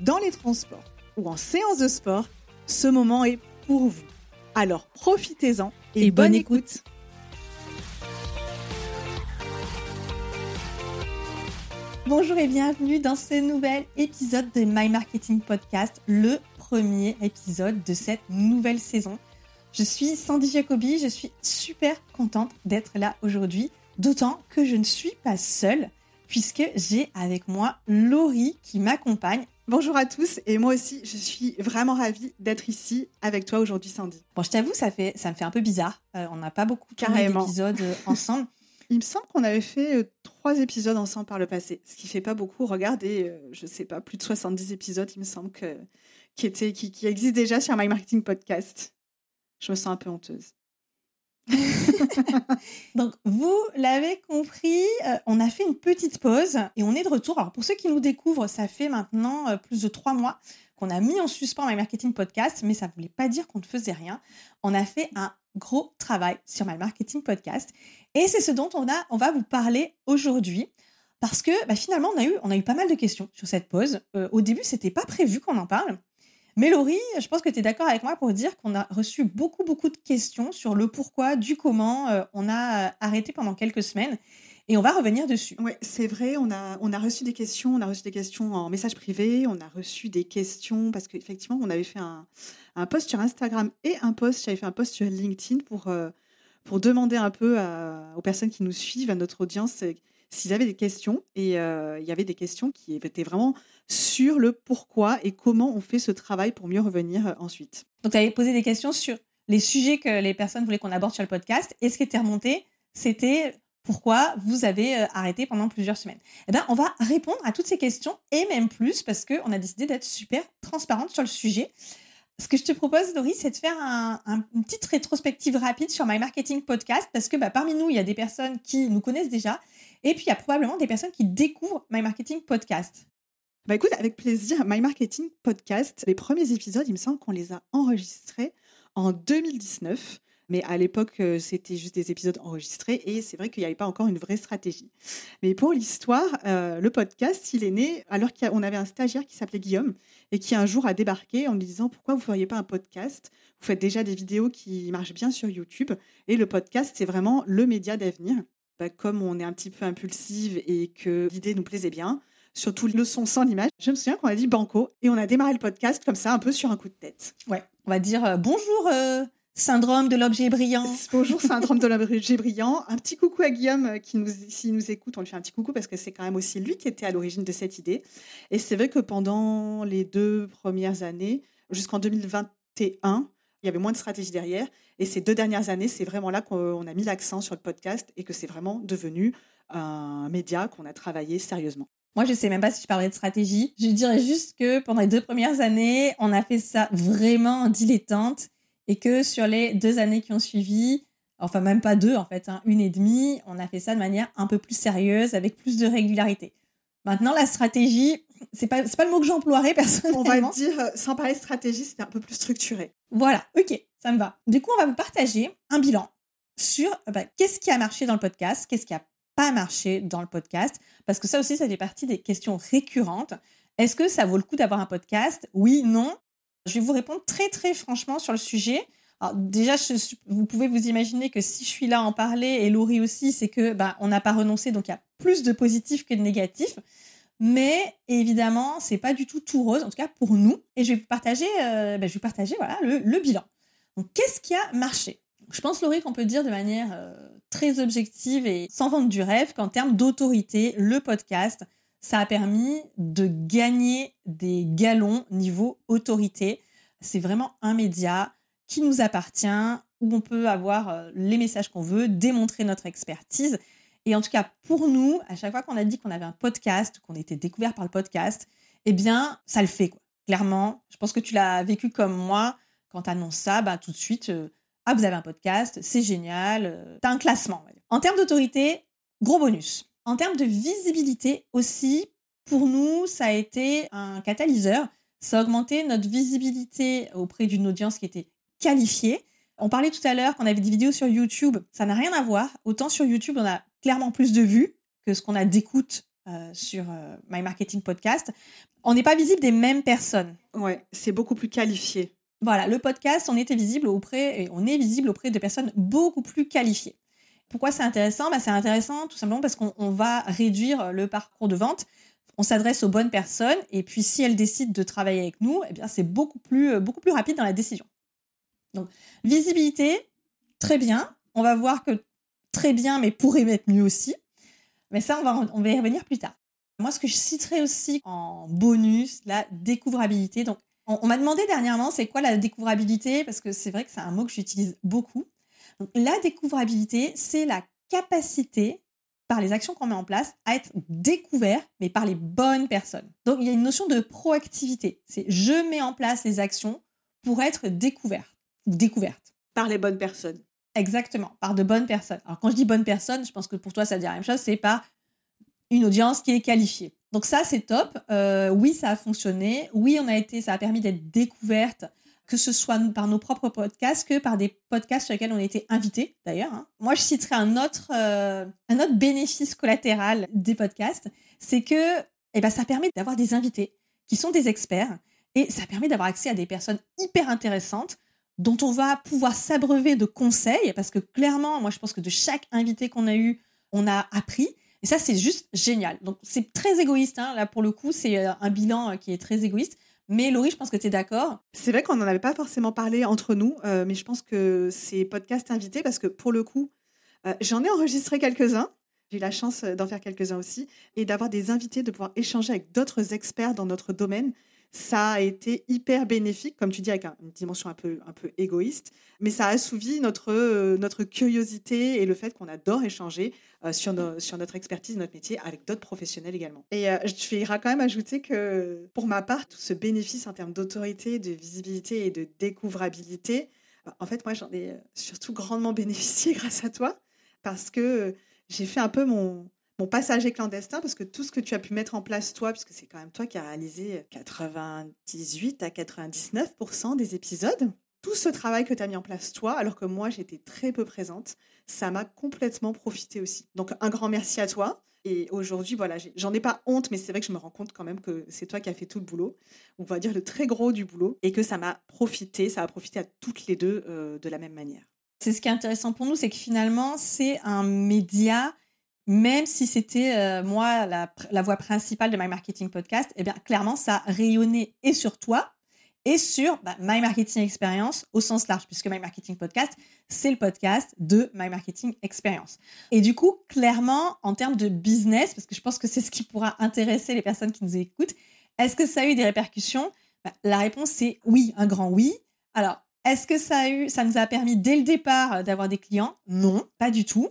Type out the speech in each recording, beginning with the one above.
dans les transports ou en séance de sport, ce moment est pour vous. Alors profitez-en et, bonne, écoute. Bonjour et bienvenue dans ce nouvel épisode de My Marketing Podcast, le premier épisode de cette nouvelle saison. Je suis Sandy Jacobi, je suis super contente d'être là aujourd'hui, d'autant que je ne suis pas seule, puisque j'ai avec moi Laurie qui m'accompagne. Bonjour à tous et moi aussi, je suis vraiment ravie d'être ici avec toi aujourd'hui, Sandy. Bon, je t'avoue, ça, fait, ça me fait un peu bizarre. Euh, on n'a pas beaucoup d'épisodes euh, ensemble. Il me semble qu'on avait fait euh, trois épisodes ensemble par le passé, ce qui fait pas beaucoup. Regardez, je sais pas, plus de 70 épisodes, il me semble, que, qui, étaient, qui, qui existent déjà sur My Marketing Podcast. Je me sens un peu honteuse. Donc, vous l'avez compris, euh, on a fait une petite pause et on est de retour. Alors, pour ceux qui nous découvrent, ça fait maintenant euh, plus de trois mois qu'on a mis en suspens My Marketing Podcast, mais ça ne voulait pas dire qu'on ne faisait rien. On a fait un gros travail sur My Marketing Podcast et c'est ce dont on, va vous parler aujourd'hui. Parce que bah, finalement, on a, eu, eu pas mal de questions sur cette pause. Euh, au début, c'était pas prévu qu'on en parle. Mais Laurie, je pense que tu es d'accord avec moi pour dire qu'on a reçu beaucoup, beaucoup de questions sur le pourquoi, du comment. Euh, on a euh, arrêté pendant quelques semaines et on va revenir dessus. Oui, c'est vrai, on a, reçu des questions, on a reçu des questions en message privé, on a reçu des questions parce qu'effectivement, on avait fait un, un, post sur Instagram et un post, j'avais fait un post sur LinkedIn pour, euh, pour demander un peu aux personnes qui nous suivent, à notre audience, s'ils avaient des questions. Et il y avait des questions qui étaient vraiment sur le pourquoi et comment on fait ce travail pour mieux revenir ensuite. Donc, tu avais posé des questions sur les sujets que les personnes voulaient qu'on aborde sur le podcast. Et ce qui était remonté, c'était pourquoi vous avez arrêté pendant plusieurs semaines. Eh bien, on va répondre à toutes ces questions et même plus parce qu'on a décidé d'être super transparente sur le sujet. Ce que je te propose, Laurie, c'est de faire un, une petite rétrospective rapide sur My Marketing Podcast parce que bah, parmi nous, il y a des personnes qui nous connaissent déjà et puis il y a probablement des personnes qui découvrent My Marketing Podcast. Bah écoute, avec plaisir, My Marketing Podcast, les premiers épisodes, il me semble qu'on les a enregistrés en 2019. Mais à l'époque, euh, c'était juste des épisodes enregistrés et c'est vrai qu'il n'y avait pas encore une vraie stratégie. Mais pour l'histoire, euh, le podcast, il est né alors qu'on avait un stagiaire qui s'appelait Guillaume et qui un jour a débarqué en lui disant pourquoi vous ne feriez pas un podcast? Vous faites déjà des vidéos qui marchent bien sur YouTube et le podcast, c'est vraiment le média d'avenir. Bah, comme on est un petit peu impulsive et que l'idée nous plaisait bien, surtout le son sans l'image. Je me souviens qu'on a dit banco et on a démarré le podcast comme ça, un peu sur un coup de tête. Ouais, on va dire euh, bonjour. Euh, syndrome de l'objet brillant. Bonjour, syndrome de l'objet brillant. Un petit coucou à Guillaume euh, qui nous, s'il nous écoute, on lui fait un petit coucou parce que c'est quand même aussi lui qui était à l'origine de cette idée. Et c'est vrai que pendant les deux premières années, jusqu'en 2021, il y avait moins de stratégie derrière. Et ces deux dernières années, c'est vraiment là qu'on a mis l'accent sur le podcast et que c'est vraiment devenu un média qu'on a travaillé sérieusement. Moi, je sais même pas si je parlerai de stratégie. Je dirais juste que pendant les deux premières années, on a fait ça vraiment en dilettante et que sur les deux années qui ont suivi, enfin même pas deux en fait, hein, une et demie, on a fait ça de manière un peu plus sérieuse, avec plus de régularité. Maintenant, la stratégie, c'est pas, pas le mot que j'emploierais personnellement. On va dire, euh, sans parler de stratégie, c'était un peu plus structuré. Voilà, ok, ça me va. Du coup, on va vous partager un bilan sur bah, qu'est-ce qui a marché dans le podcast, qu'est-ce qui a pas marché dans le podcast Parce que ça aussi, ça fait partie des questions récurrentes. Est-ce que ça vaut le coup d'avoir un podcast? Oui, non. Je vais vous répondre très très franchement sur le sujet. Alors déjà, vous pouvez vous imaginer que si je suis là à en parler et Laurie aussi, c'est que bah, on n'a pas renoncé, donc il y a plus de positifs que de négatifs. Mais évidemment, c'est pas du tout tout rose, en tout cas pour nous. Et je vais vous partager, euh, ben, je vais partager voilà, le, bilan. Donc, qu'est-ce qui a marché? Je pense, Laurie, qu'on peut dire de manière euh, très objective et sans vendre du rêve qu'en termes d'autorité, le podcast, ça a permis de gagner des galons niveau autorité. C'est vraiment un média qui nous appartient, où on peut avoir euh, les messages qu'on veut, démontrer notre expertise. Et en tout cas, pour nous, à chaque fois qu'on a dit qu'on avait un podcast, qu'on était découvert par le podcast, eh bien, ça le fait, quoi. Clairement, je pense que tu l'as vécu comme moi. Quand tu annonces ça, bah, tout de suite, euh, ah, vous avez un podcast, c'est génial, euh, tu as un classement. En termes d'autorité, gros bonus. En termes de visibilité aussi, pour nous, ça a été un catalyseur. Ça a augmenté notre visibilité auprès d'une audience qui était qualifiée. On parlait tout à l'heure qu'on avait des vidéos sur YouTube. Ça n'a rien à voir. Autant sur YouTube, on a clairement plus de vues que ce qu'on a d'écoute euh, sur euh, My Marketing Podcast. On n'est pas visible des mêmes personnes. Ouais, c'est beaucoup plus qualifié. Voilà, le podcast, on était visible auprès, et on est visible auprès de personnes beaucoup plus qualifiées. Pourquoi c'est intéressant? Bah, C'est intéressant tout simplement parce qu'on va réduire le parcours de vente. On s'adresse aux bonnes personnes et puis si elles décident de travailler avec nous, eh bien c'est beaucoup plus, euh, beaucoup plus rapide dans la décision. Donc, visibilité, très bien. On va voir que très bien, mais pourrait être mieux aussi. Mais ça, on va, on va y revenir plus tard. Moi, ce que je citerai aussi en bonus, la découvrabilité. Donc, on, m'a demandé dernièrement, c'est quoi la découvrabilité? Parce que c'est vrai que c'est un mot que j'utilise beaucoup. La découvrabilité, c'est la capacité, par les actions qu'on met en place, à être découvert, mais par les bonnes personnes. Donc, il y a une notion de proactivité. C'est je mets en place les actions pour être découvert découverte. Par les bonnes personnes. Exactement, par de bonnes personnes. Alors quand je dis bonnes personnes, je pense que pour toi ça veut dire la même chose, c'est par une audience qui est qualifiée. Donc ça c'est top. Euh, oui ça a fonctionné. Oui on a été, ça a permis d'être découverte, que ce soit par nos propres podcasts que par des podcasts sur lesquels on a été invités d'ailleurs. Hein. Moi je citerai un autre, euh, un autre bénéfice collatéral des podcasts, c'est que eh ben, ça permet d'avoir des invités qui sont des experts et ça permet d'avoir accès à des personnes hyper intéressantes dont on va pouvoir s'abreuver de conseils, parce que clairement, moi je pense que de chaque invité qu'on a eu, on a appris. Et ça, c'est juste génial. Donc c'est très égoïste, hein. là pour le coup, c'est euh, un bilan euh, qui est très égoïste. Mais Laurie, je pense que tu es d'accord. C'est vrai qu'on n'en avait pas forcément parlé entre nous, euh, mais je pense que c'est podcast invité parce que pour le coup, j'en ai enregistré quelques-uns. J'ai eu la chance d'en faire quelques-uns aussi et d'avoir des invités, de pouvoir échanger avec d'autres experts dans notre domaine ça a été hyper bénéfique, comme tu dis, avec une dimension un peu, un peu égoïste, mais ça a assouvi notre, euh, notre curiosité et le fait qu'on adore échanger euh, sur, sur notre expertise, notre métier avec d'autres professionnels également. Et euh, je vais quand même ajouter que pour ma part, tout ce bénéfice en termes d'autorité, de visibilité et de découvrabilité, bah, en fait, moi, j'en ai surtout grandement bénéficié grâce à toi parce que j'ai fait un peu mon, mon passage clandestin, parce que tout ce que tu as pu mettre en place, toi, puisque c'est quand même toi qui as réalisé 98 à 99% des épisodes, tout ce travail que tu as mis en place, toi, alors que moi, j'étais très peu présente, ça m'a complètement profité aussi. Donc, un grand merci à toi. Et aujourd'hui, voilà, j'en ai, pas honte, mais c'est vrai que je me rends compte quand même que c'est toi qui as fait tout le boulot, on va dire le très gros du boulot, et que ça m'a profité, ça a profité à toutes les deux euh, de la même manière. C'est ce qui est intéressant pour nous, c'est que finalement, c'est un média même si c'était euh, moi la, voix principale de My Marketing Podcast, eh bien clairement ça a rayonné et sur toi et sur bah, My Marketing Experience au sens large, puisque My Marketing Podcast, c'est le podcast de My Marketing Experience. Et du coup, clairement, en termes de business, parce que je pense que c'est ce qui pourra intéresser les personnes qui nous écoutent, est-ce que ça a eu des répercussions? Bah, La réponse c'est oui, un grand oui. Alors, est-ce que ça a eu, ça nous a permis dès le départ d'avoir des clients? Non, pas du tout.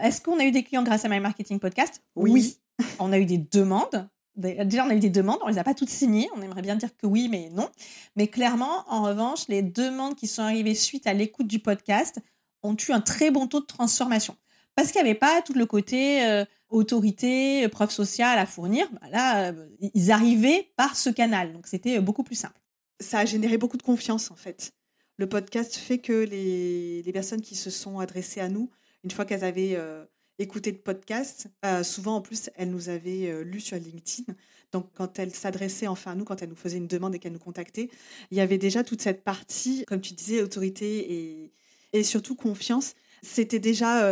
Est-ce qu'on a eu des clients grâce à My Marketing Podcast? Oui. on a eu des demandes. Déjà, on a eu des demandes, on les a pas toutes signées. On aimerait bien dire que oui, mais non. Mais clairement, en revanche, les demandes qui sont arrivées suite à l'écoute du podcast ont eu un très bon taux de transformation. Parce qu'il n'y avait pas tout le côté euh, autorité, preuve sociale à fournir. Bah là, euh, ils arrivaient par ce canal. Donc, c'était beaucoup plus simple. Ça a généré beaucoup de confiance, en fait. Le podcast fait que les, les personnes qui se sont adressées à nous une fois qu'elles avaient euh, écouté le podcast, euh, souvent en plus, elles nous avaient euh, lu sur LinkedIn. Donc, quand elles s'adressaient enfin à nous, quand elles nous faisaient une demande et qu'elles nous contactaient, il y avait déjà toute cette partie, comme tu disais, autorité et, et surtout confiance. C'était déjà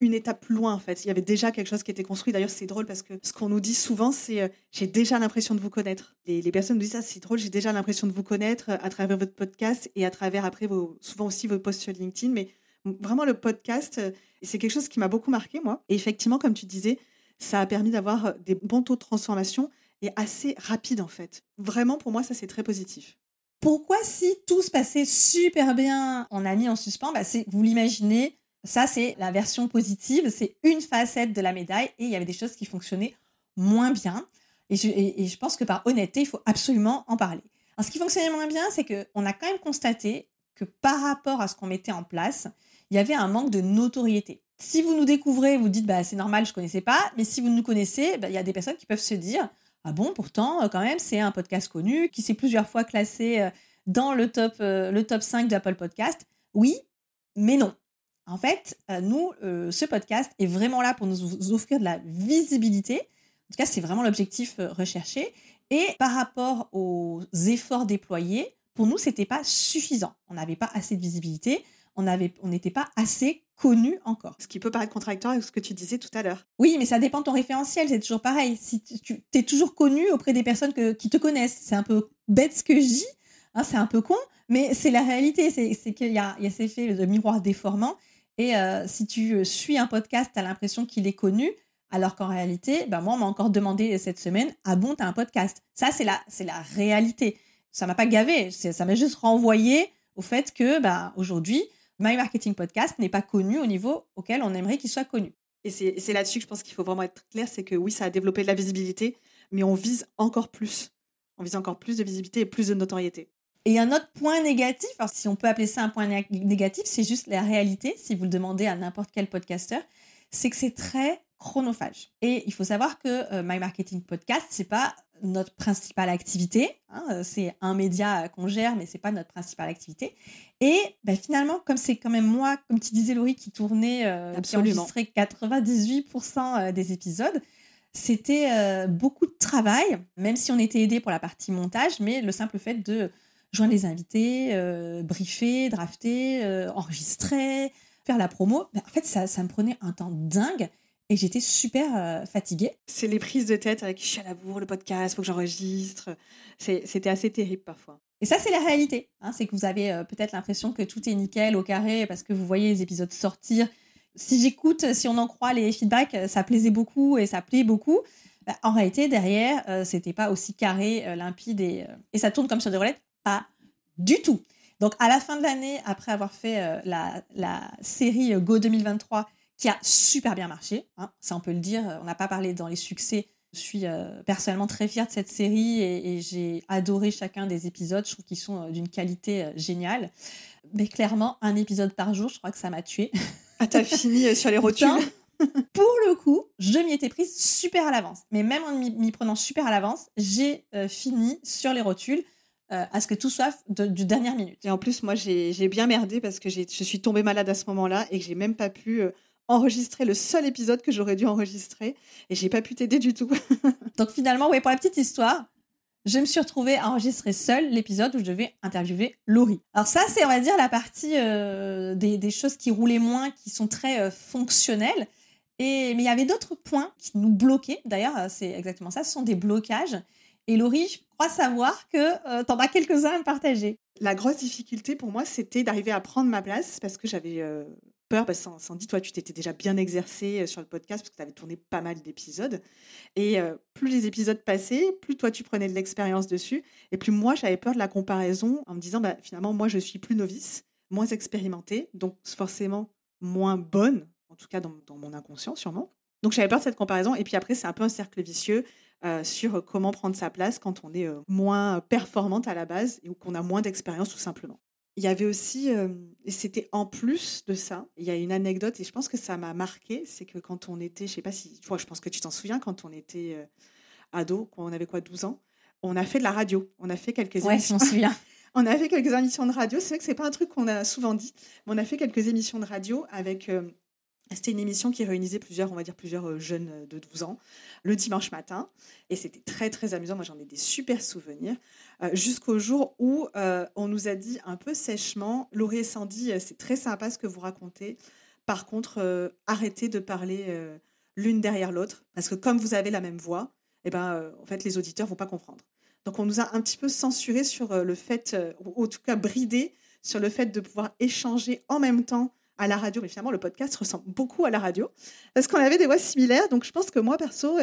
une étape loin en fait. Il y avait déjà quelque chose qui était construit. D'ailleurs, c'est drôle parce que ce qu'on nous dit souvent, c'est j'ai déjà l'impression de vous connaître. Les, les personnes nous disent ça, c'est drôle, j'ai déjà l'impression de vous connaître à travers votre podcast et à travers après souvent aussi vos posts sur LinkedIn. Mais vraiment, le podcast, euh, c'est quelque chose qui m'a beaucoup marqué, moi. Et effectivement, comme tu disais, ça a permis d'avoir des bons taux de transformation et assez rapide en fait. Vraiment, pour moi, ça c'est très positif. Pourquoi si tout se passait super bien, on a mis en suspens bah, Vous l'imaginez, ça, c'est la version positive, c'est une facette de la médaille et il y avait des choses qui fonctionnaient moins bien. Et je, pense que par honnêteté, il faut absolument en parler. Ce qui fonctionnait moins bien, c'est qu'on a quand même constaté que par rapport à ce qu'on mettait en place, il y avait un manque de notoriété. Si vous nous découvrez, vous dites bah, c'est normal, je connaissais pas, mais si vous nous connaissez, bah, il y a des personnes qui peuvent se dire ah bon, pourtant, euh, quand même, c'est un podcast connu qui s'est plusieurs fois classé euh, dans le top, euh, le top 5 d'Apple Podcast. Oui, mais non. En fait, nous, ce podcast est vraiment là pour nous offrir de la visibilité. En tout cas, c'est vraiment l'objectif recherché. Et par rapport aux efforts déployés, pour nous, c'était pas suffisant. On n'avait pas assez de visibilité. On n'était pas assez connu encore. Ce qui peut paraître contradictoire avec ce que tu disais tout à l'heure. Oui, mais ça dépend de ton référentiel, c'est toujours pareil. Si tu es toujours connu auprès des personnes qui te connaissent, c'est un peu bête ce que je dis, hein, c'est un peu con, mais c'est la réalité. C'est qu'il y a, y a cet effet de miroir déformant. Et euh, si tu euh, suis un podcast, tu as l'impression qu'il est connu, alors qu'en réalité, ben moi, on m'a encore demandé cette semaine, ah bon, tu as un podcast? Ça, c'est la, c'est la réalité. Ça m'a pas gavé, ça m'a juste renvoyé au fait que ben, aujourd'hui, My Marketing Podcast n'est pas connu au niveau auquel on aimerait qu'il soit connu. Et c'est là-dessus que je pense qu'il faut vraiment être clair, c'est que oui, ça a développé de la visibilité, mais on vise encore plus. On vise encore plus de visibilité et plus de notoriété. Et un autre point négatif, alors si on peut appeler ça un point négatif, c'est juste la réalité, si vous le demandez à n'importe quel podcasteur, c'est que c'est très chronophage. Et il faut savoir que euh, My Marketing Podcast, c'est pas notre principale activité. Hein, c'est un média qu'on gère, mais c'est pas notre principale activité. Et ben, finalement, comme c'est quand même moi, comme tu disais Laurie, qui tournait, euh, qui enregistrait 98% euh, des épisodes, c'était beaucoup de travail, même si on était aidé pour la partie montage, mais le simple fait de joindre les invités, euh, briefer, drafter, euh, enregistrer, faire la promo. Ben, en fait, ça, ça me prenait un temps dingue et j'étais super euh, fatiguée. C'est les prises de tête avec je suis à la bourre, le podcast, faut que j'enregistre. C'était assez terrible parfois. Et ça, c'est la réalité. Hein, c'est que vous avez peut-être l'impression que tout est nickel au carré parce que vous voyez les épisodes sortir. Si j'écoute, si on en croit les feedbacks, ça plaisait beaucoup et ça plaît beaucoup. Ben, en réalité, derrière, c'était pas aussi carré, limpide et, et ça tourne comme sur des roulettes pas du tout. Donc, à la fin de l'année, après avoir fait euh, la, série euh, Go 2023, qui a super bien marché, hein, ça on peut le dire, on n'a pas parlé dans les succès. Je suis euh, personnellement très fière de cette série et, j'ai adoré chacun des épisodes. Je trouve qu'ils sont d'une qualité géniale. Mais clairement, un épisode par jour, je crois que ça m'a tué. Ah, t'as fini sur les rotules Pour le coup, je m'y étais prise super à l'avance. Mais même en m'y prenant super à l'avance, j'ai fini sur les rotules. Euh, à ce que tout soit du dernière minute. Et en plus, moi, j'ai bien merdé parce que je suis tombée malade à ce moment-là et que j'ai même pas pu euh, enregistrer le seul épisode que j'aurais dû enregistrer et j'ai pas pu t'aider du tout. Donc finalement, oui, pour la petite histoire, je me suis retrouvée à enregistrer seule l'épisode où je devais interviewer Laurie. Alors ça, c'est, on va dire, la partie euh, des, des, choses qui roulaient moins, qui sont très fonctionnelles. Et, mais il y avait d'autres points qui nous bloquaient. D'ailleurs, c'est exactement ça, ce sont des blocages. Et Laurie, je crois savoir que euh, tu en as quelques-uns à me partager. La grosse difficulté pour moi, c'était d'arriver à prendre ma place parce que j'avais euh, peur. Parce sans dit, toi, tu t'étais déjà bien exercé euh, sur le podcast parce que tu avais tourné pas mal d'épisodes. Et plus les épisodes passaient, plus toi, tu prenais de l'expérience dessus. Et plus moi, j'avais peur de la comparaison en me disant, bah, finalement, moi, je suis plus novice, moins expérimentée, donc forcément moins bonne, en tout cas dans, mon inconscient sûrement. Donc j'avais peur de cette comparaison. Et puis après, c'est un peu un cercle vicieux. Euh, sur comment prendre sa place quand on est euh, moins performante à la base ou qu'on a moins d'expérience tout simplement. Il y avait aussi, euh, et c'était en plus de ça, il y a une anecdote et je pense que ça m'a marqué, c'est que quand on était, je sais pas si, je pense que tu t'en souviens, quand on était ado, quand on avait quoi, 12 ans, on a fait de la radio, on a fait quelques ouais, émissions. souviens. on a fait quelques émissions de radio. C'est vrai que c'est pas un truc qu'on a souvent dit, mais on a fait quelques émissions de radio avec c'était une émission qui réunissait plusieurs, on va dire plusieurs euh, jeunes euh, de 12 ans le dimanche matin. Et c'était très, très amusant. Moi, j'en ai des super souvenirs. Euh, jusqu'au jour où on nous a dit un peu sèchement Laurie et Sandy, c'est très sympa ce que vous racontez. Par contre, arrêtez de parler l'une derrière l'autre, parce que comme vous avez la même voix, eh ben, en fait, les auditeurs vont pas comprendre. Donc, on nous a un petit peu censuré sur le fait, ou en tout cas bridé sur le fait de pouvoir échanger en même temps à la radio. Mais finalement, le podcast ressemble beaucoup à la radio, parce qu'on avait des voix similaires? Donc, je pense que moi, perso,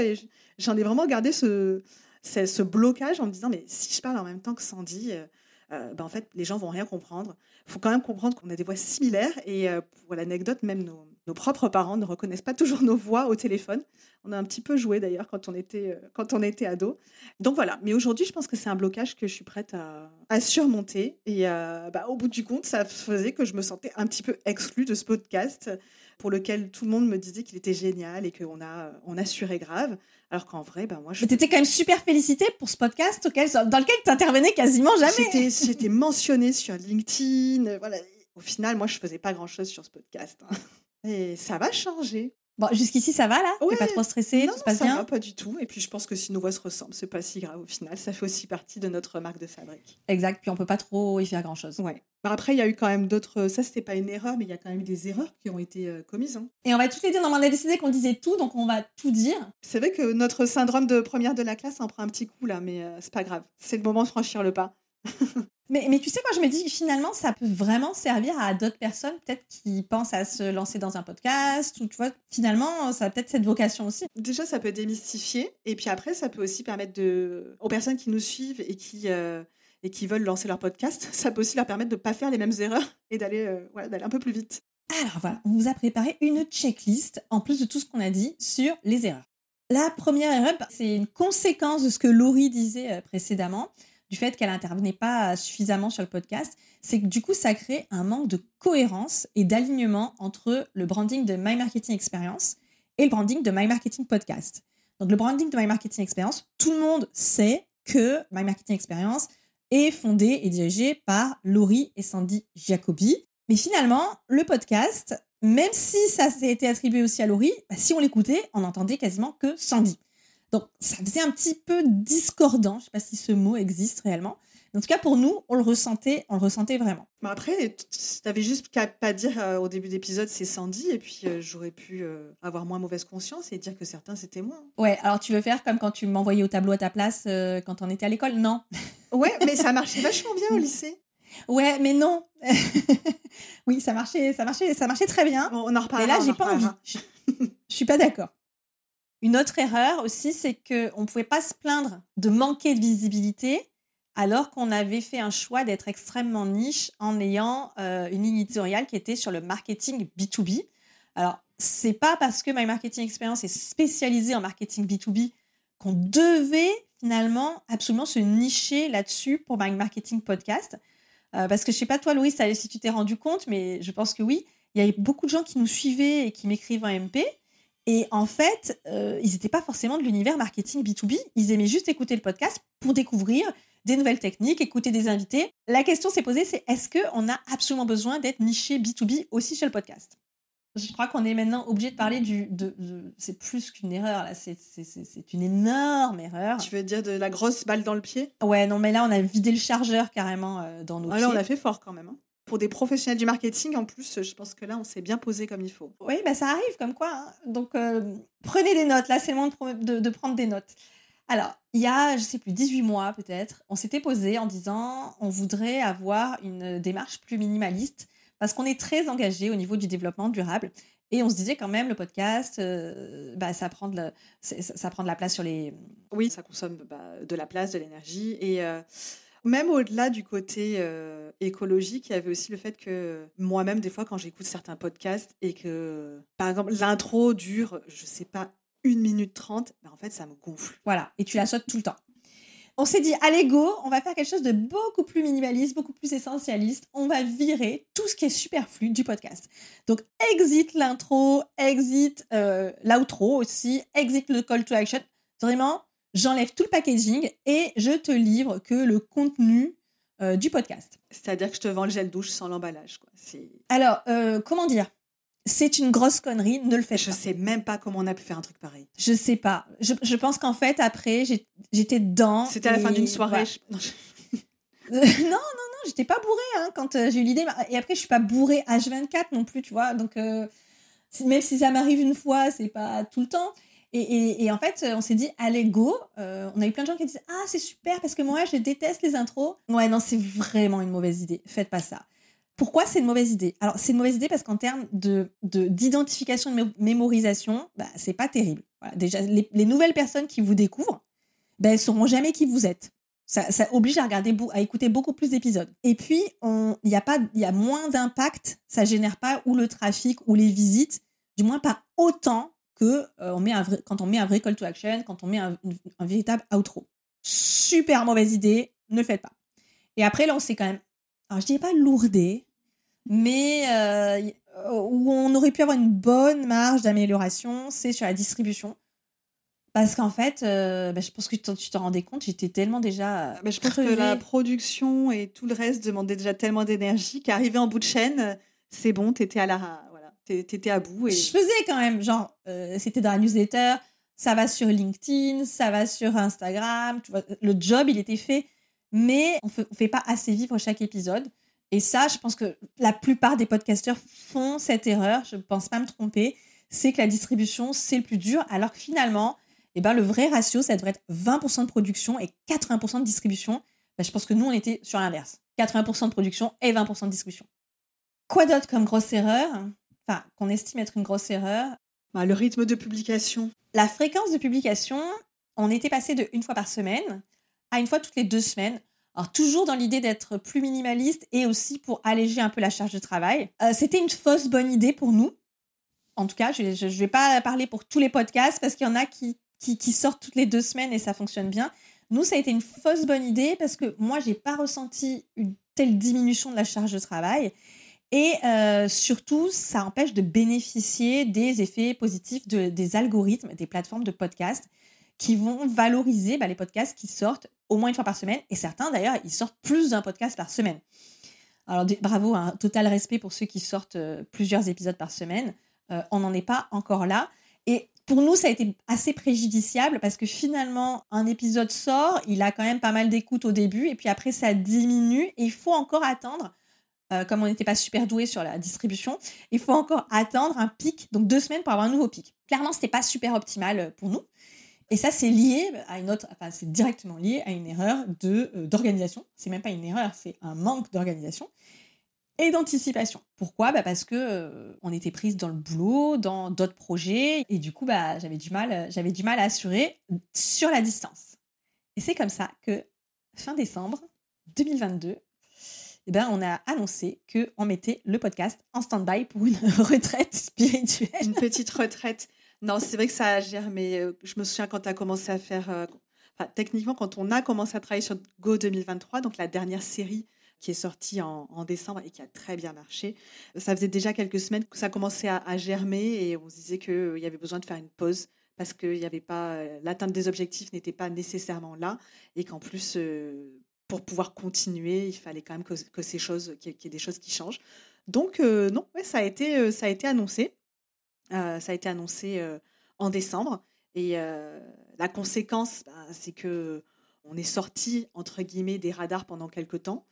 j'en ai vraiment gardé ce, ce, ce blocage en me disant, mais si je parle en même temps que Sandy, euh, euh, ben, en fait, les gens vont rien comprendre. Il faut quand même comprendre qu'on a des voix similaires. Et euh, pour l'anecdote, même nos, nos propres parents ne reconnaissent pas toujours nos voix au téléphone. On a un petit peu joué d'ailleurs quand on était euh, quand on était ado. Donc voilà. Mais aujourd'hui, je pense que c'est un blocage que je suis prête à, à surmonter. Et euh, bah, au bout du compte, ça faisait que je me sentais un petit peu exclue de ce podcast pour lequel tout le monde me disait qu'il était génial et qu'on a on assurait grave. Alors qu'en vrai, ben moi, je Mais t'étais quand même super félicitée pour ce podcast auquel, dans lequel t'intervenais quasiment jamais. J'étais, mentionnée sur LinkedIn. Voilà. Au final, moi, je faisais pas grand chose sur ce podcast. hein. Et ça va changer. Bon, jusqu'ici, ça va là? Ouais. T'es pas trop stressée non, Tout se passe ça bien? va pas du tout. Et puis, je pense que si nos voix se ressemblent, c'est pas si grave au final. Ça fait aussi partie de notre marque de fabrique. Exact. Puis on peut pas trop y faire grand chose. Ouais. Bah, Après, il y a eu quand même d'autres. Ça, c'était pas une erreur, mais il y a quand même eu des erreurs qui ont été euh, commises. hein. Et on va toutes les non, mais on a décidé qu'on disait tout, donc on va tout dire. C'est vrai que notre syndrome de première de la classe en prend un petit coup là, mais euh, c'est pas grave. C'est le moment de franchir le pas. Mais, mais tu sais, moi, je me dis finalement, ça peut vraiment servir à d'autres personnes, peut-être qui pensent à se lancer dans un podcast, ou tu vois, finalement, ça a peut-être cette vocation aussi. Déjà, ça peut démystifier. Et puis après, ça peut aussi permettre de... aux personnes qui nous suivent et qui, euh, et qui veulent lancer leur podcast, ça peut aussi leur permettre de ne pas faire les mêmes erreurs et d'aller euh, voilà, d'aller un peu plus vite. Alors voilà, on vous a préparé une checklist, en plus de tout ce qu'on a dit sur les erreurs. La première erreur, c'est une conséquence de ce que Laurie disait euh, précédemment, du fait qu'elle n'intervenait pas suffisamment sur le podcast, c'est que du coup, ça crée un manque de cohérence et d'alignement entre le branding de My Marketing Experience et le branding de My Marketing Podcast. Donc le branding de My Marketing Experience, tout le monde sait que My Marketing Experience est fondé et dirigé par Laurie et Sandy Jacobi. Mais finalement, le podcast, même si ça s'est été attribué aussi à Laurie, bah, si on l'écoutait, on n'entendait quasiment que Sandy. Donc ça faisait un petit peu discordant, je ne sais pas si ce mot existe réellement. En tout cas, pour nous, on le ressentait, on le ressentait vraiment. Mais après, tu avais juste qu'à pas dire euh, au début d'épisode c'est Sandy, et puis euh, j'aurais pu euh, avoir moins mauvaise conscience et dire que certains c'était moi. Ouais, alors tu veux faire comme quand tu m'envoyais au tableau à ta place quand on était à l'école? Non. Ouais, mais ça marchait vachement bien au lycée. Ouais, mais non. oui, ça marchait, ça marchait, ça marchait très bien. On en reparlera. Et là, j'ai pas envie. je suis pas d'accord. Une autre erreur aussi, c'est qu'on ne pouvait pas se plaindre de manquer de visibilité alors qu'on avait fait un choix d'être extrêmement niche en ayant euh, une ligne éditoriale qui était sur le marketing B2B. Alors, c'est pas parce que My Marketing Experience est spécialisée en marketing B2B qu'on devait finalement absolument se nicher là-dessus pour My Marketing Podcast. Euh, parce que je sais pas toi, Louis, si tu t'es rendu compte, mais je pense que oui, il y avait beaucoup de gens qui nous suivaient et qui m'écrivaient en MP. Et en fait, euh, ils n'étaient pas forcément de l'univers marketing B2B. Ils aimaient juste écouter le podcast pour découvrir des nouvelles techniques, écouter des invités. La question s'est posée, c'est est-ce qu'on a absolument besoin d'être niché B2B aussi sur le podcast? Je crois qu'on est maintenant obligé de parler du... De, de- c'est plus qu'une erreur, là. C'est, c'est- c'est- c'est une énorme erreur. Tu veux dire de la grosse balle dans le pied? Ouais, non, mais là, on a vidé le chargeur carrément euh, dans nos Ah là, on a fait fort quand même. hein. Pour des professionnels du marketing, en plus, je pense que là, on s'est bien posé comme il faut. Oui, bah ça arrive comme quoi. hein. Donc, euh, prenez des notes. Là, c'est le moment de, pro- de- de prendre des notes. Alors, il y a, je sais plus, 18 mois peut-être, on s'était posé en disant on voudrait avoir une démarche plus minimaliste parce qu'on est très engagé au niveau du développement durable. Et on se disait quand même, le podcast, euh, bah, ça, prend de la, ça prend de la place sur les. Oui, ça consomme bah, de la place, de l'énergie. Et euh, même au-delà du côté euh, écologique, il y avait aussi le fait que moi-même, des fois, quand j'écoute certains podcasts et que, par exemple, l'intro dure, je sais pas, une minute trente, bah, en fait, ça me gonfle. Voilà, et tu la sautes tout le temps. On s'est dit, allez go, on va faire quelque chose de beaucoup plus minimaliste, beaucoup plus essentialiste. On va virer tout ce qui est superflu du podcast. Donc, exit l'intro, exit euh, l'outro aussi, exit le call to action. Vraiment, j'enlève tout le packaging et je te livre que le contenu euh, du podcast. C'est-à-dire que je te vends le gel douche sans l'emballage. quoi. C'est- Alors, euh, comment dire? C'est une grosse connerie, ne le faites Je pas. sais même pas comment on a pu faire un truc pareil. Je sais pas. Je, je pense qu'en fait, après, j'ai- j'étais dedans. C'était à la fin d'une soirée. je- non, je- Euh, non, non, non, j'étais pas bourrée hein, quand j'ai eu l'idée. Et après, je suis pas bourrée H24 non plus, tu vois. Donc, même si ça m'arrive une fois, c'est pas tout le temps. Et, en fait, on s'est dit, allez, go. Euh, on a eu plein de gens qui disaient, ah, c'est super parce que moi, je déteste les intros. Ouais, non, c'est vraiment une mauvaise idée. Faites pas ça. Pourquoi c'est une mauvaise idée? Alors, c'est une mauvaise idée parce qu'en termes de, d'identification et de mémorisation, bah, c'est pas terrible. Déjà, les, nouvelles personnes qui vous découvrent, bah, elles sauront jamais qui vous êtes. Ça, ça oblige à regarder, à écouter beaucoup plus d'épisodes. Et puis, il y a y a moins d'impact. Ça génère pas ou le trafic ou les visites, du moins pas autant que euh, on met un quand on met un vrai call to action, quand on met un, véritable outro. Super mauvaise idée, ne le faites pas. Et après, là, on s'est quand même, alors je dirais pas lourdé, mais euh, où on aurait pu avoir une bonne marge d'amélioration, c'est sur la distribution. Parce qu'en fait, euh, bah, je pense que tu t'en rendais compte, j'étais tellement déjà. Mais je pense que la production et tout le reste demandaient déjà tellement d'énergie qu'arriver en bout de chaîne, c'est bon, t'étais à la, T'étais à bout. Je faisais quand même, genre, euh, c'était dans la newsletter, ça va sur LinkedIn, ça va sur Instagram, le job, il était fait, mais on ne fait pas assez vivre chaque épisode. Et ça, je pense que la plupart des podcasteurs font cette erreur, je ne pense pas me tromper, c'est que la distribution, c'est le plus dur, alors que finalement, eh ben, le vrai ratio, ça devrait être 20% de production et 80% de distribution. Ben, je pense que nous, on était sur l'inverse. 80% de production et 20% de distribution. Quoi d'autre comme grosse erreur? Enfin, qu'on estime être une grosse erreur. Bah, le rythme de publication. La fréquence de publication, on était passé de une fois par semaine à une fois toutes les deux semaines. Alors toujours dans l'idée d'être plus minimaliste et aussi pour alléger un peu la charge de travail. Euh, c'était une fausse bonne idée pour nous. En tout cas, je ne vais pas parler pour tous les podcasts parce qu'il y en a qui, qui, qui, sortent toutes les deux semaines et ça fonctionne bien. Nous, ça a été une fausse bonne idée parce que moi, j'ai pas ressenti une telle diminution de la charge de travail. Et euh, surtout, ça empêche de bénéficier des effets positifs de, des algorithmes des plateformes de podcast qui vont valoriser bah, les podcasts qui sortent au moins une fois par semaine. Et certains, d'ailleurs, ils sortent plus d'un podcast par semaine. Alors, bravo, un total respect pour ceux qui sortent euh, plusieurs épisodes par semaine. Euh, on n'en est pas encore là. Et pour nous, ça a été assez préjudiciable parce que finalement, un épisode sort, il a quand même pas mal d'écoute au début, et puis après, ça diminue, et il faut encore attendre euh, comme on n'était pas super doué sur la distribution, il faut encore attendre un pic, donc deux semaines pour avoir un nouveau pic. Clairement, ce n'était pas super optimal euh, pour nous. Et ça, c'est lié à une autre, enfin, c'est directement lié à une erreur de euh, d'organisation. C'est même pas une erreur, c'est un manque d'organisation et d'anticipation. Pourquoi? Bah Parce que on était prise dans le boulot, dans d'autres projets, et du coup, bah, j'avais du j'avais du mal à assurer sur la distance. Et c'est comme ça que fin décembre 2022, eh ben, on a annoncé qu'on mettait le podcast en stand-by pour une retraite spirituelle. Une petite retraite. Non, c'est vrai que ça a germé. Euh, je me souviens quand tu as commencé à faire. Euh, techniquement, quand on a commencé à travailler sur Go 2023, donc la dernière série qui est sortie en, décembre et qui a très bien marché, ça faisait déjà quelques semaines que ça commençait à, germer et on se disait qu'il euh, y avait besoin de faire une pause parce que pas l'atteinte des objectifs n'était pas nécessairement là et qu'en plus pour pouvoir continuer, il fallait quand même que, qu'il y ait des choses qui changent. Donc euh, non, ça a été, euh, ça a été annoncé. Euh, ça a été annoncé en décembre. Et la conséquence, bah, c'est que on est sorti entre guillemets des radars pendant quelques temps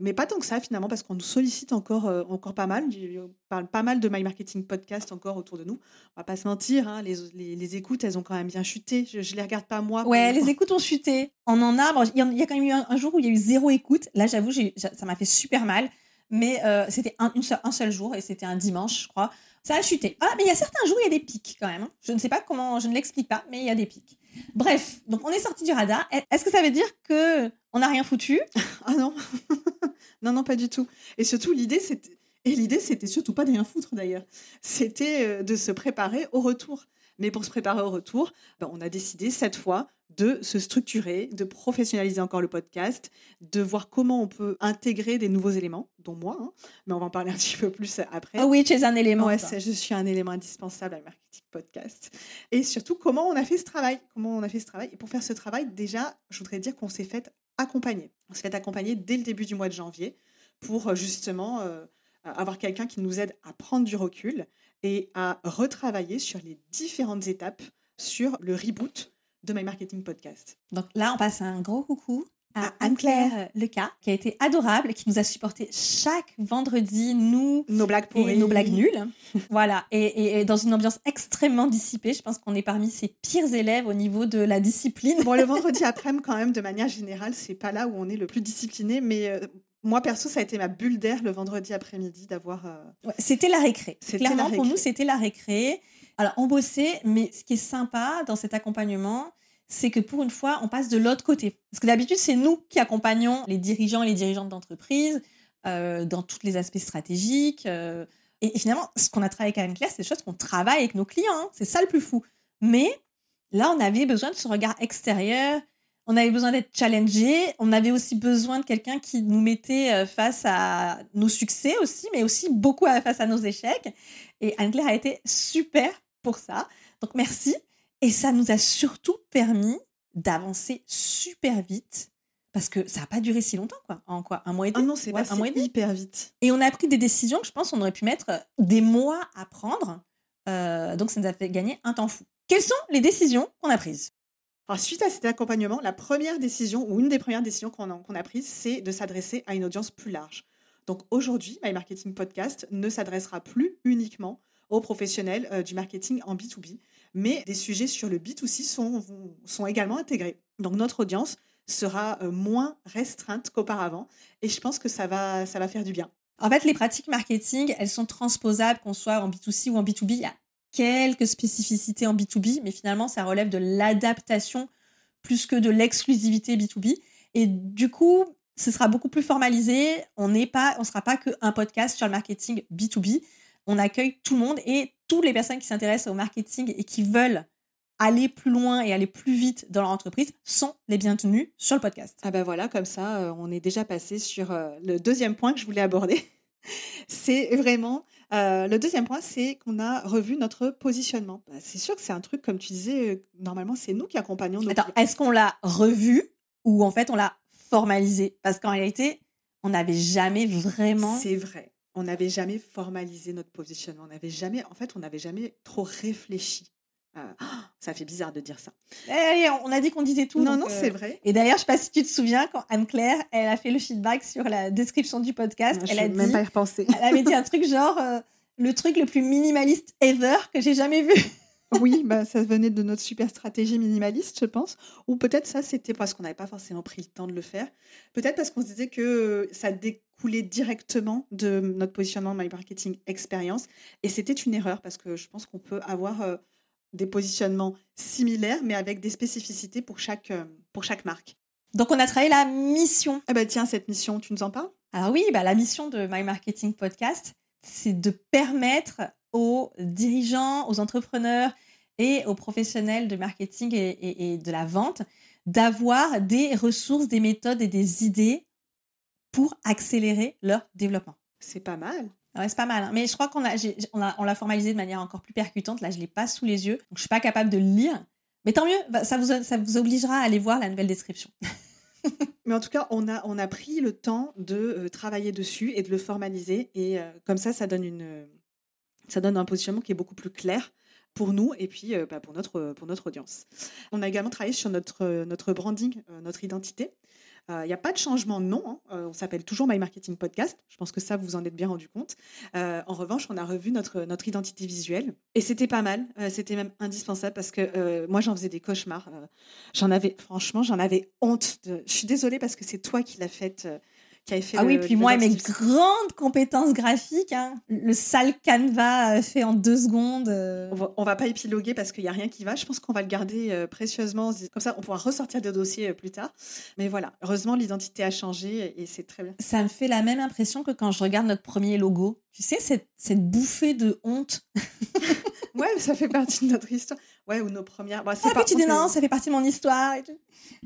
mais pas tant que ça finalement, parce qu'on nous sollicite encore, euh, encore pas mal. On parle pas mal de My Marketing Podcast encore autour de nous. On va pas se mentir, hein, les, les, écoutes, elles ont quand même bien chuté. Je, ne les regarde pas moi. Ouais, les écoutes ont chuté. On en a. il, y a, quand même eu un, jour où il y a eu zéro écoute. Là, j'avoue, ça m'a fait super mal. Mais euh, c'était un, un seul jour et c'était un dimanche, je crois. Ça a chuté. Ah, mais il y a certains jours, il y a des pics quand même. Hein. Je ne sais pas comment, je ne l'explique pas, mais il y a des pics. Bref, donc on est sorti du radar. Est-ce que ça veut dire que on n'a rien foutu? Ah non. non, non, pas du tout. Et surtout, l'idée, c'était. Et l'idée, c'était surtout pas de rien foutre d'ailleurs. C'était euh, de se préparer au retour. Mais pour se préparer au retour, ben, on a décidé cette fois de se structurer, de professionnaliser encore le podcast, de voir comment on peut intégrer des nouveaux éléments, dont moi, hein. mais on va en parler un petit peu plus après. Ah oui, tu es un élément. Ouais, je suis un élément indispensable à Marketing Podcast. Et surtout, comment on a fait ce travail. Comment on a fait ce travail. Et pour faire ce travail, déjà, je voudrais dire qu'on s'est fait accompagner. On s'est fait accompagner dès le début du mois de janvier pour euh, justement euh, avoir quelqu'un qui nous aide à prendre du recul et à retravailler sur les différentes étapes sur le reboot de My Marketing Podcast. Donc là, on passe un gros coucou à Anne-Claire Leca, qui a été adorable, qui nous a supporté chaque vendredi, nous Nos blagues pourries. nos blagues nulles. voilà, et, et- et dans une ambiance extrêmement dissipée. Je pense qu'on est parmi ses pires élèves au niveau de la discipline. Bon, le vendredi après-midi, quand même, de manière générale, c'est pas là où on est le plus discipliné, mais euh, moi, perso, ça a été ma bulle d'air le vendredi après-midi d'avoir. euh, Ouais, c'était la récré. Clairement, la pour nous, c'était la récré. Alors, bossait, mais ce qui est sympa dans cet accompagnement, c'est que pour une fois, on passe de l'autre côté. Parce que d'habitude, c'est nous qui accompagnons les dirigeants et les dirigeantes d'entreprise euh, dans tous les aspects stratégiques. euh, et, finalement, ce qu'on a travaillé avec Anne-Claire, c'est des choses qu'on travaille avec nos clients. hein. C'est ça le plus fou. Mais là, on avait besoin de ce regard extérieur. On avait besoin d'être challengé. On avait aussi besoin de quelqu'un qui nous mettait euh, face à nos succès aussi, mais aussi beaucoup face à nos échecs. Et Anne-Claire a été super pour ça. Donc merci. Et ça nous a surtout permis d'avancer super vite parce que ça n'a pas duré si longtemps, quoi. En quoi? Un mois et Ah demi? non, c'est Ouais, un mois et demi. hyper vite. Et on a pris des décisions que je pense qu'on aurait pu mettre euh, des mois à prendre. Euh, donc ça nous a fait gagner un temps fou. Quelles sont les décisions qu'on a prises? Alors, suite à cet accompagnement, la première décision, ou une des premières décisions qu'on a, qu'on a prises, c'est de s'adresser à une audience plus large. Donc aujourd'hui, My Marketing Podcast ne s'adressera plus uniquement aux professionnels euh, du marketing en B2B, mais des sujets sur le B2C sont, sont également intégrés. Donc notre audience sera euh, moins restreinte qu'auparavant, et je pense que ça va, ça va faire du bien. En fait, les pratiques marketing, elles sont transposables, qu'on soit en B2C ou en B2B. Il y a quelques spécificités en B2B, mais finalement, ça relève de l'adaptation plus que de l'exclusivité B2B. Et du coup, ce sera beaucoup plus formalisé. On n'est pas, on sera pas qu'un podcast sur le marketing B2B. On accueille tout le monde et toutes les personnes qui s'intéressent au marketing et qui veulent aller plus loin et aller plus vite dans leur entreprise sont les bienvenus sur le podcast. Ah ben voilà, comme ça, euh, on est déjà passé sur euh, le deuxième point que je voulais aborder. c'est vraiment euh, le deuxième point, c'est qu'on a revu notre positionnement. Bah, c'est sûr que c'est un truc, comme tu disais, normalement c'est nous qui accompagnons nos Attends, est-ce qu'on l'a revu ou en fait on l'a formalisé? Parce qu'en réalité, on n'avait jamais vraiment. C'est vrai. On n'avait jamais formalisé notre positionnement. On n'avait jamais, en fait, on n'avait jamais trop réfléchi. Euh, ça fait bizarre de dire ça. Eh, allez, on a dit qu'on disait tout. non, non, euh, c'est vrai. Et d'ailleurs, je sais pas si tu te souviens, quand Anne-Claire, elle a fait le feedback sur la description du podcast, elle a même pas y repenser. elle avait dit un truc genre euh, le truc le plus minimaliste ever que j'ai jamais vu. Oui, bah, ça venait de notre super stratégie minimaliste, je pense. Ou peut-être ça, c'était parce qu'on n'avait pas forcément pris le temps de le faire. Peut-être parce qu'on se disait que ça directement de notre positionnement My Marketing Experience. Et c'était une erreur parce que je pense qu'on peut avoir euh, des positionnements similaires, mais avec des spécificités pour chaque, euh, pour chaque marque. Donc, on a travaillé la mission. Ah bah tiens, cette mission, tu nous en parles? Alors oui, bah, la mission de My Marketing Podcast, c'est de permettre aux dirigeants, aux entrepreneurs et aux professionnels de marketing et, et- et de la vente d'avoir des ressources, des méthodes et des idées pour accélérer leur développement. C'est pas mal. Ah Ouais, c'est pas mal, hein. mais je crois qu'on a, on a- on l'a formalisé de manière encore plus percutante. Là, je l'ai pas sous les yeux, donc je suis pas capable de le lire. Mais tant mieux, bah, ça vous, ça vous obligera à aller voir la nouvelle description. Mais en tout cas, on a, on a pris le temps de euh, travailler dessus et de le formaliser. Et euh, comme ça, ça donne, une, euh, ça donne un positionnement qui est beaucoup plus clair pour nous et puis euh, bah, pour, notre, pour notre audience. On a également travaillé sur notre, notre branding, notre identité. Il n'y a pas de changement de nom. hein. Euh, on s'appelle toujours My Marketing Podcast. Je pense que ça, vous vous en êtes bien rendu compte. Euh, en revanche, on a revu notre, identité visuelle. Et c'était pas mal. Euh, c'était même indispensable parce que euh, moi, j'en faisais des cauchemars. Euh, j'en avais, franchement, j'en avais honte. De... Je suis désolée parce que c'est toi qui l'as faite. Qui avait fait Ah oui, puis moi, mes grandes compétences graphiques, hein, le sale canevas euh, fait en deux secondes. euh, On va, on va pas épiloguer parce qu'il n'y a rien qui va. Je pense qu'on va le garder euh, précieusement. Comme ça, on pourra ressortir des dossiers plus tard. Mais voilà, heureusement, l'identité a changé et c'est très bien. Ça me fait la même impression que quand je regarde notre premier logo. Tu sais, cette, cette bouffée de honte. Ouais, ça fait partie de notre histoire. Ouais, ou nos premières. Bah, c'est Ah, puis tu dis non, ça fait partie de mon histoire. Et tout.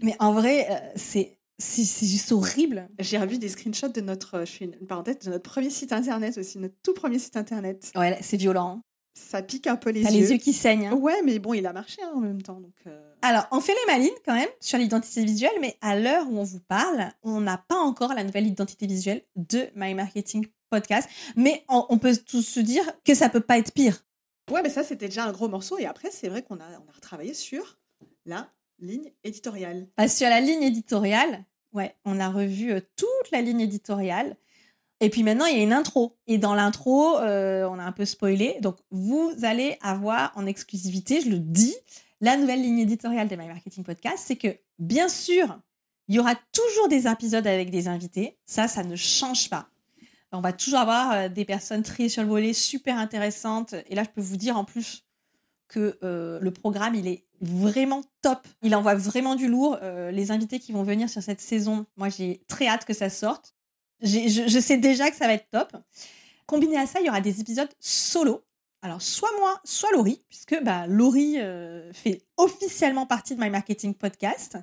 Mais en vrai, euh, c'est c'est juste horrible. J'ai revu des screenshots de notre, je fais une une parenthèse, de notre premier site internet aussi, notre tout premier site internet. Ouais, c'est violent. Ça pique un peu les yeux. les yeux qui saignent. hein. Ouais, mais bon, il a marché hein, en même temps. Donc, euh, Alors, on fait les malines quand même sur l'identité visuelle, mais à l'heure où on vous parle, on n'a pas encore la nouvelle identité visuelle de My Marketing Podcast. Mais on, on peut tous se dire que ça peut pas être pire. Ouais, mais ça, c'était déjà un gros morceau. Et après, c'est vrai qu'on a, on a retravaillé sur la ligne éditoriale. Sur la ligne éditoriale, Ouais, on a revu euh, toute la ligne éditoriale. Et puis maintenant, il y a une intro. Et dans l'intro, euh, on a un peu spoilé. Donc, vous allez avoir en exclusivité, je le dis, la nouvelle ligne éditoriale des My Marketing Podcast. C'est que, bien sûr, il y aura toujours des épisodes avec des invités. Ça, ça ne change pas. On va toujours avoir euh, des personnes triées sur le volet, super intéressantes. Et là, je peux vous dire en plus que euh, le programme, il est vraiment top. Il envoie vraiment du lourd. Euh, les invités qui vont venir sur cette saison, moi, j'ai très hâte que ça sorte. Je, sais déjà que ça va être top. Combiné à ça, il y aura des épisodes solo. Alors, soit moi, soit Laurie, puisque bah, Laurie fait officiellement partie de My Marketing Podcast.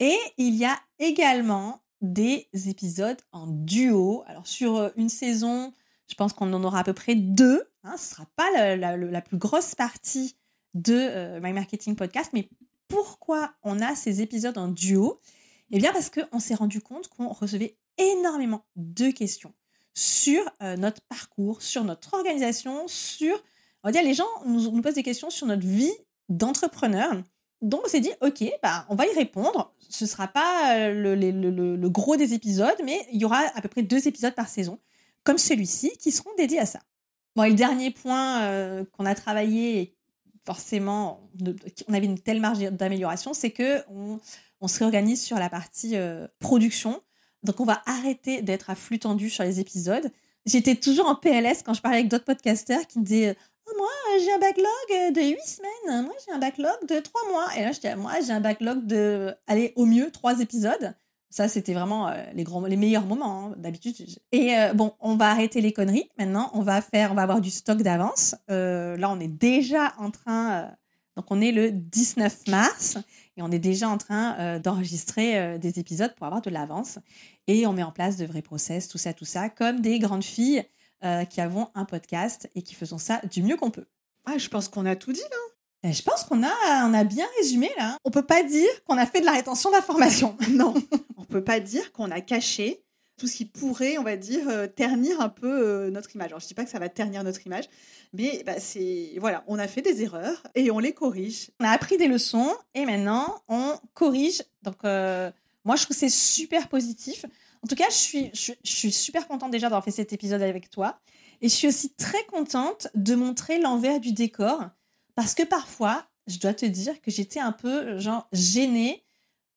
Et il y a également des épisodes en duo. Alors sur euh, une saison, je pense qu'on en aura à peu près deux. Hein, ce ne sera pas la, plus grosse partie de euh, My Marketing Podcast, mais pourquoi on a ces épisodes en duo? Eh bien parce qu'on s'est rendu compte qu'on recevait énormément de questions sur euh, notre parcours, sur notre organisation, sur... On va dire, les gens nous, nous posent des questions sur notre vie d'entrepreneur. Donc on s'est dit, ok, bah, on va y répondre. Ce ne sera pas euh, le, gros des épisodes, mais il y aura à peu près deux épisodes par saison, comme celui-ci, qui seront dédiés à ça. Bon, et le dernier point euh, qu'on a travaillé, forcément, on avait une telle marge d'amélioration, c'est que on, se réorganise sur la partie euh, production. Donc on va arrêter d'être à flux tendu sur les épisodes. J'étais toujours en PLS quand je parlais avec d'autres podcasters qui me disaient moi, j'ai un backlog de 8 semaines. Moi, j'ai un backlog de 3 mois. Et là, je dis, moi, j'ai un backlog de, allez, au mieux, 3 épisodes. Ça, c'était vraiment euh, les, les meilleurs moments, hein, d'habitude. Et euh, bon, on va arrêter les conneries. Maintenant, on va faire, on va avoir du stock d'avance. Euh, là, on est déjà en train, donc on est le 19 mars et on est déjà en train d'enregistrer des épisodes pour avoir de l'avance. Et on met en place de vrais process, tout ça, tout ça, comme des grandes filles qui avons un podcast et qui faisons ça du mieux qu'on peut. Ah, je pense qu'on a tout dit là. Et je pense qu'on a, on a bien résumé là. On peut pas dire qu'on a fait de la rétention d'informations. non, on peut pas dire qu'on a caché tout ce qui pourrait, on va dire, euh, ternir un peu euh, notre image. Alors, je dis pas que ça va ternir notre image, mais bah, c'est voilà, on a fait des erreurs et on les corrige. On a appris des leçons et maintenant on corrige. Donc, moi, je trouve c'est super positif. En tout cas, je suis, je, suis super contente déjà d'avoir fait cet épisode avec toi. Et je suis aussi très contente de montrer l'envers du décor. Parce que parfois, je dois te dire que j'étais un peu, genre, gênée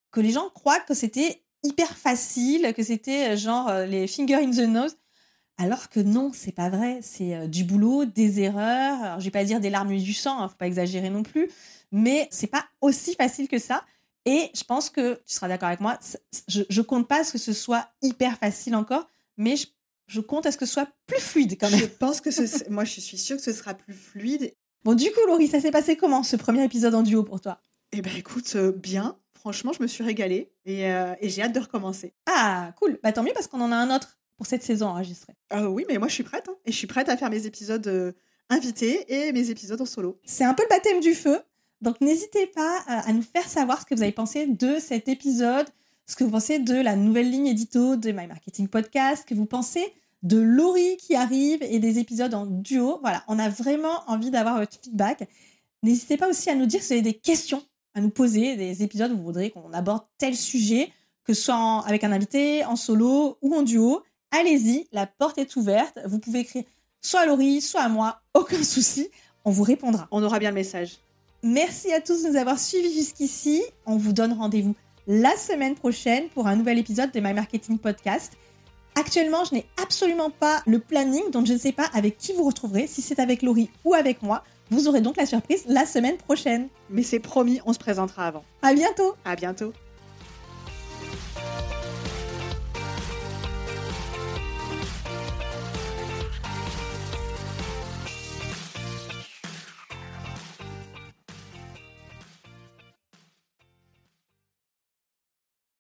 que les gens croient que c'était hyper facile, que c'était, genre, euh, les finger in the nose. Alors que non, c'est pas vrai. C'est euh, du boulot, des erreurs. Alors, je vais pas dire des larmes et du sang, ne hein, faut pas exagérer non plus. Mais c'est pas aussi facile que ça. Et je pense que tu seras d'accord avec moi, je, je compte pas à ce que ce soit hyper facile encore, mais je, compte à ce que ce soit plus fluide quand même. Je pense que ce, moi, je suis sûre que ce sera plus fluide. Bon, du coup, Laurie, ça s'est passé comment ce premier épisode en duo pour toi? Eh ben, écoute, euh, bien. Franchement, je me suis régalée euh, et, j'ai hâte de recommencer. Ah, cool. Bah, tant mieux parce qu'on en a un autre pour cette saison enregistrée. Euh, oui, mais moi, je suis prête. Hein. et je suis prête à faire mes épisodes invités et mes épisodes en solo. C'est un peu le baptême du feu. Donc n'hésitez pas euh, à nous faire savoir ce que vous avez pensé de cet épisode, ce que vous pensez de la nouvelle ligne édito de My Marketing Podcast, ce que vous pensez de Laurie qui arrive et des épisodes en duo. Voilà, on a vraiment envie d'avoir votre feedback. N'hésitez pas aussi à nous dire si vous avez des questions à nous poser, des épisodes où vous voudrez qu'on aborde tel sujet, que ce soit avec un invité, en solo ou en duo. Allez-y, la porte est ouverte. Vous pouvez écrire soit à Laurie, soit à moi, aucun souci. On vous répondra. On aura bien le message. Merci à tous de nous avoir suivis jusqu'ici. On vous donne rendez-vous la semaine prochaine pour un nouvel épisode de My Marketing Podcast. Actuellement, je n'ai absolument pas le planning, donc je ne sais pas avec qui vous retrouverez, si c'est avec Laurie ou avec moi. Vous aurez donc la surprise la semaine prochaine. Mais c'est promis, on se présentera avant. À bientôt. À bientôt.